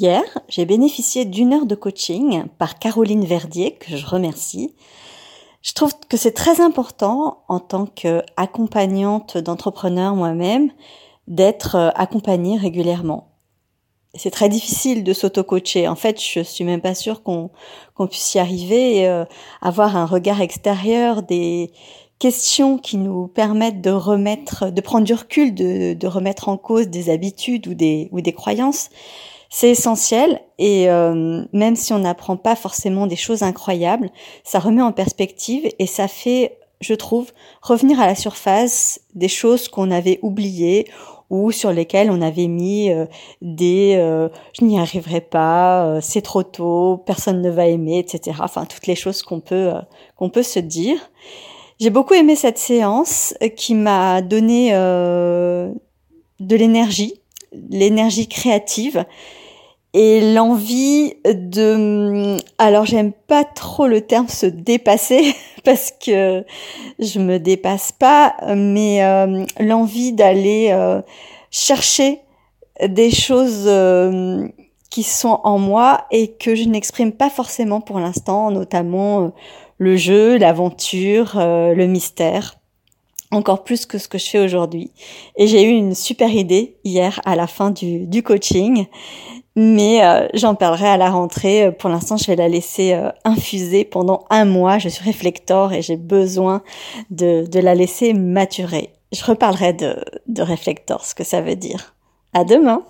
Hier, j'ai bénéficié d'une heure de coaching par Caroline Verdier, que je remercie. Je trouve que c'est très important en tant qu'accompagnante d'entrepreneurs moi-même d'être euh, accompagnée régulièrement. C'est très difficile de s'auto-coacher. En fait, je suis même pas sûre qu'on puisse y arriver euh, avoir un regard extérieur des questions qui nous permettent de remettre, de prendre du recul, de, de remettre en cause des habitudes ou des, ou des croyances c'est essentiel et euh, même si on n'apprend pas forcément des choses incroyables, ça remet en perspective et ça fait, je trouve, revenir à la surface des choses qu'on avait oubliées ou sur lesquelles on avait mis euh, des euh, je n'y arriverai pas, c'est trop tôt, personne ne va aimer, etc. Enfin toutes les choses qu'on peut qu'on peut se dire. J'ai beaucoup aimé cette séance qui m'a donné de l'énergie, l'énergie créative et l'envie de alors j'aime pas trop le terme se dépasser parce que je me dépasse pas mais euh, l'envie d'aller euh, chercher des choses euh, qui sont en moi et que je n'exprime pas forcément pour l'instant notamment le jeu, l'aventure, le mystère encore plus que ce que je fais aujourd'hui. Et j'ai eu une super idée hier à la fin du, du coaching mais euh, j'en parlerai à la rentrée. Pour l'instant, je vais la laisser euh, infuser pendant un mois. Je suis réflector et j'ai besoin de, de, la laisser maturer. Je reparlerai de, de réflector, ce que ça veut dire. À demain!